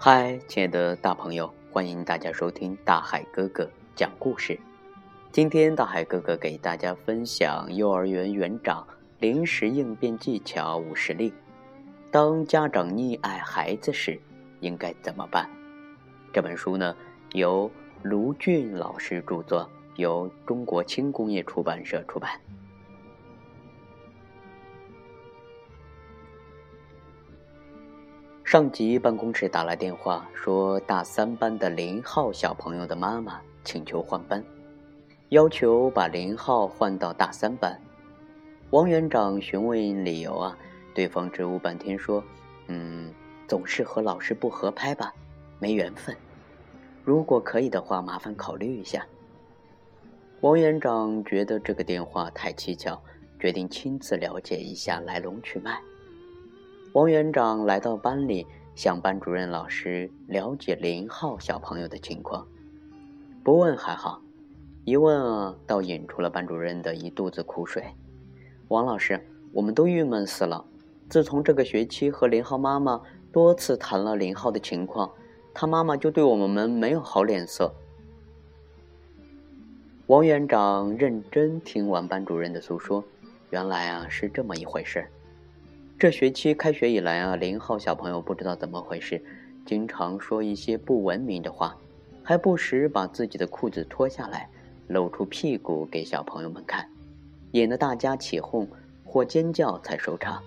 嗨，亲爱的大朋友，欢迎大家收听大海哥哥讲故事。今天大海哥哥给大家分享幼儿园园长临时应变技巧五十例。当家长溺爱孩子时，应该怎么办？这本书呢，由卢俊老师著作，由中国轻工业出版社出版。上级办公室打来电话，说大三班的林浩小朋友的妈妈请求换班，要求把林浩换到大三班。王园长询问理由啊，对方支吾半天说：“嗯，总是和老师不合拍吧，没缘分。如果可以的话，麻烦考虑一下。”王园长觉得这个电话太蹊跷，决定亲自了解一下来龙去脉。王园长来到班里，向班主任老师了解林浩小朋友的情况。不问还好，一问啊，倒引出了班主任的一肚子苦水。王老师，我们都郁闷死了。自从这个学期和林浩妈妈多次谈了林浩的情况，他妈妈就对我们没有好脸色。王园长认真听完班主任的诉说，原来啊是这么一回事。这学期开学以来啊，林浩小朋友不知道怎么回事，经常说一些不文明的话，还不时把自己的裤子脱下来，露出屁股给小朋友们看，引得大家起哄或尖叫才收场。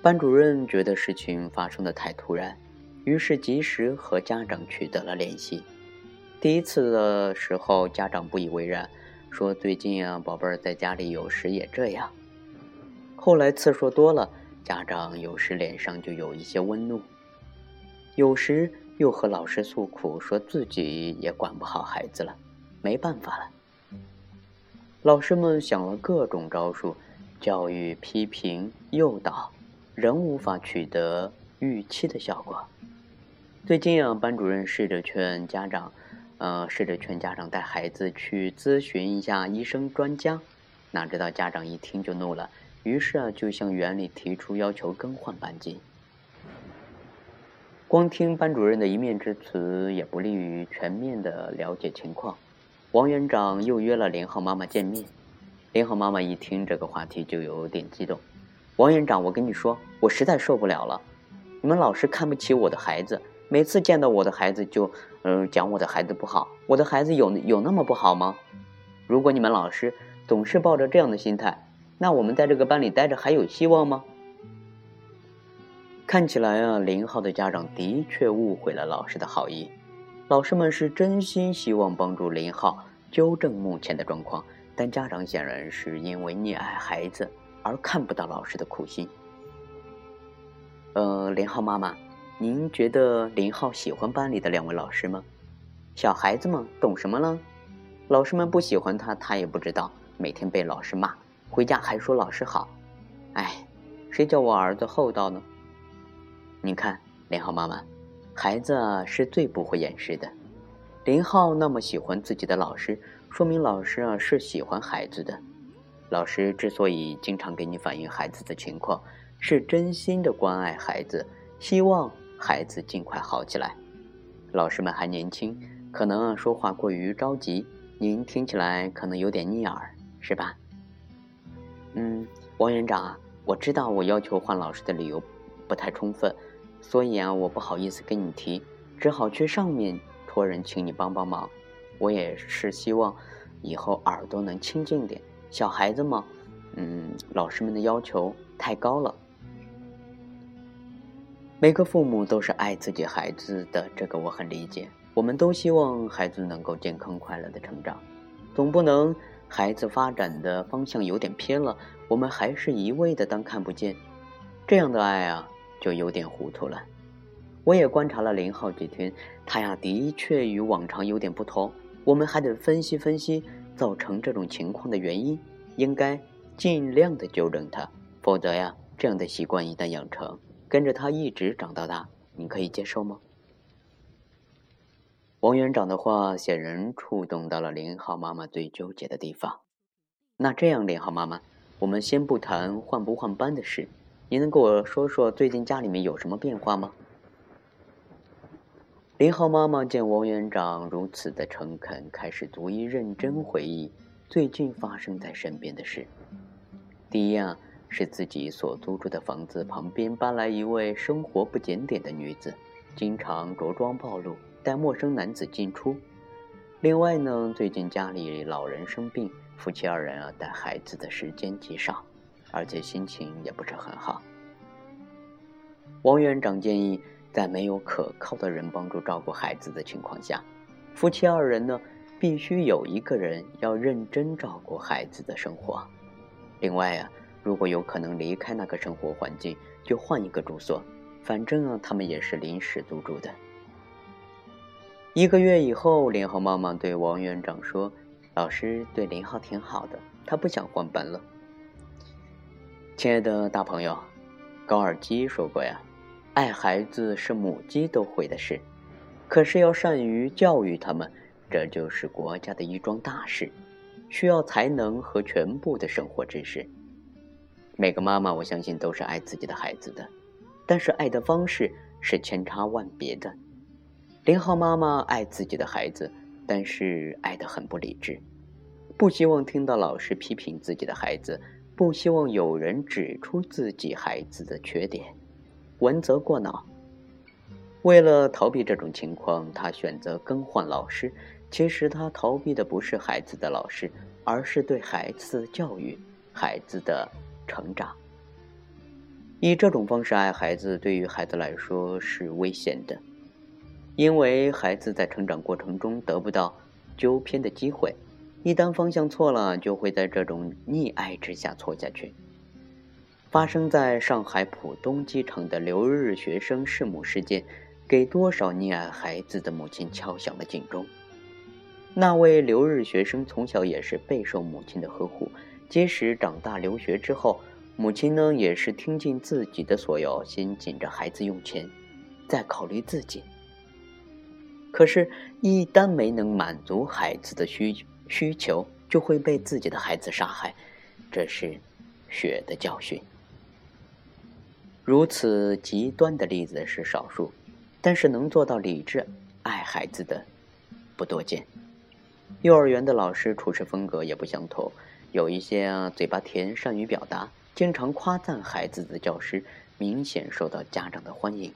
班主任觉得事情发生的太突然，于是及时和家长取得了联系。第一次的时候，家长不以为然，说最近啊，宝贝儿在家里有时也这样。后来次数多了，家长有时脸上就有一些温怒，有时又和老师诉苦，说自己也管不好孩子了，没办法了。老师们想了各种招数，教育、批评、诱导，仍无法取得预期的效果。最近啊，班主任试着劝家长，呃，试着劝家长带孩子去咨询一下医生专家，哪知道家长一听就怒了。于是啊，就向园里提出要求更换班级。光听班主任的一面之词也不利于全面的了解情况。王园长又约了林浩妈妈见面。林浩妈妈一听这个话题就有点激动。王园长，我跟你说，我实在受不了了。你们老师看不起我的孩子，每次见到我的孩子就嗯讲我的孩子不好。我的孩子有有那么不好吗？如果你们老师总是抱着这样的心态。那我们在这个班里待着还有希望吗？看起来啊，林浩的家长的确误会了老师的好意。老师们是真心希望帮助林浩纠正目前的状况，但家长显然是因为溺爱孩子而看不到老师的苦心。呃，林浩妈妈，您觉得林浩喜欢班里的两位老师吗？小孩子嘛，懂什么呢？老师们不喜欢他，他也不知道，每天被老师骂。回家还说老师好，哎，谁叫我儿子厚道呢？你看，林浩妈妈，孩子是最不会掩饰的。林浩那么喜欢自己的老师，说明老师啊是喜欢孩子的。老师之所以经常给你反映孩子的情况，是真心的关爱孩子，希望孩子尽快好起来。老师们还年轻，可能说话过于着急，您听起来可能有点逆耳，是吧？嗯，王园长啊，我知道我要求换老师的理由不太充分，所以啊，我不好意思跟你提，只好去上面托人请你帮帮忙。我也是希望以后耳朵能清净点，小孩子嘛，嗯，老师们的要求太高了。每个父母都是爱自己孩子的，这个我很理解。我们都希望孩子能够健康快乐的成长，总不能。孩子发展的方向有点偏了，我们还是一味的当看不见，这样的爱啊，就有点糊涂了。我也观察了林浩几天，他呀的确与往常有点不同，我们还得分析分析造成这种情况的原因，应该尽量的纠正他，否则呀，这样的习惯一旦养成，跟着他一直长到大，你可以接受吗？王园长的话显然触动到了林浩妈妈最纠结的地方。那这样，林浩妈妈，我们先不谈换不换班的事，你能给我说说最近家里面有什么变化吗？林浩妈妈见王园长如此的诚恳，开始逐一认真回忆最近发生在身边的事。第一啊，是自己所租住的房子旁边搬来一位生活不检点的女子，经常着装暴露，带陌生男子进出。另外呢，最近家里老人生病，夫妻二人啊带孩子的时间极少，而且心情也不是很好。王院长建议。在没有可靠的人帮助照顾孩子的情况下，夫妻二人呢，必须有一个人要认真照顾孩子的生活。另外啊，如果有可能离开那个生活环境，就换一个住所，反正啊，他们也是临时租住的。一个月以后，林浩妈妈对王院长说：“老师对林浩挺好的，他不想换班了。”亲爱的大朋友，高尔基说过呀。爱孩子是母鸡都会的事，可是要善于教育他们，这就是国家的一桩大事，需要才能和全部的生活知识。每个妈妈，我相信都是爱自己的孩子的，但是爱的方式是千差万别的。林浩妈妈爱自己的孩子，但是爱得很不理智，不希望听到老师批评自己的孩子，不希望有人指出自己孩子的缺点。文责过脑。为了逃避这种情况，他选择更换老师。其实他逃避的不是孩子的老师，而是对孩子的教育、孩子的成长。以这种方式爱孩子，对于孩子来说是危险的，因为孩子在成长过程中得不到纠偏的机会，一旦方向错了，就会在这种溺爱之下错下去。发生在上海浦东机场的留日学生弑母事件，给多少溺爱孩子的母亲敲响了警钟。那位留日学生从小也是备受母亲的呵护，即使长大留学之后，母亲呢也是听尽自己的所有，先紧着孩子用钱，再考虑自己。可是，一旦没能满足孩子的需需求，就会被自己的孩子杀害，这是血的教训。如此极端的例子是少数，但是能做到理智爱孩子的不多见。幼儿园的老师处事风格也不相同，有一些啊嘴巴甜、善于表达、经常夸赞孩子的教师，明显受到家长的欢迎；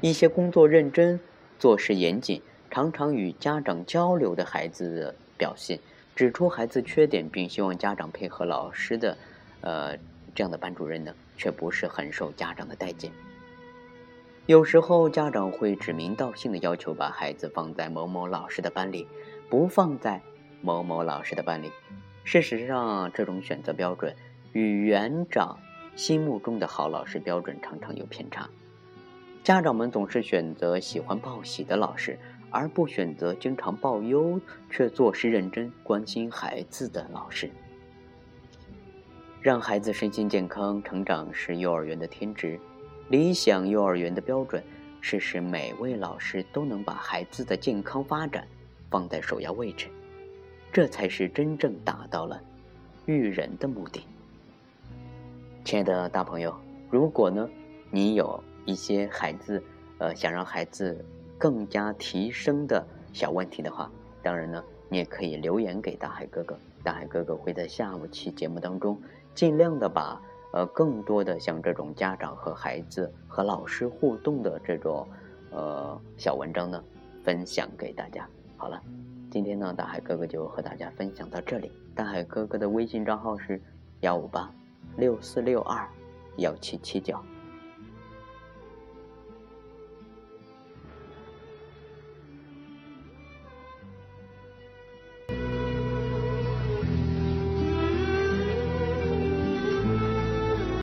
一些工作认真、做事严谨、常常与家长交流的孩子表现，指出孩子缺点并希望家长配合老师的，呃。这样的班主任呢，却不是很受家长的待见。有时候家长会指名道姓的要求把孩子放在某某老师的班里，不放在某某老师的班里。事实上，这种选择标准与园长心目中的好老师标准常常有偏差。家长们总是选择喜欢报喜的老师，而不选择经常报忧却做事认真、关心孩子的老师。让孩子身心健康成长是幼儿园的天职，理想幼儿园的标准是使每位老师都能把孩子的健康发展放在首要位置，这才是真正达到了育人的目的。亲爱的大朋友，如果呢你有一些孩子，呃，想让孩子更加提升的小问题的话，当然呢，你也可以留言给大海哥哥，大海哥哥会在下午期节目当中。尽量的把呃更多的像这种家长和孩子和老师互动的这种呃小文章呢分享给大家。好了，今天呢大海哥哥就和大家分享到这里。大海哥哥的微信账号是幺五八六四六二幺七七九。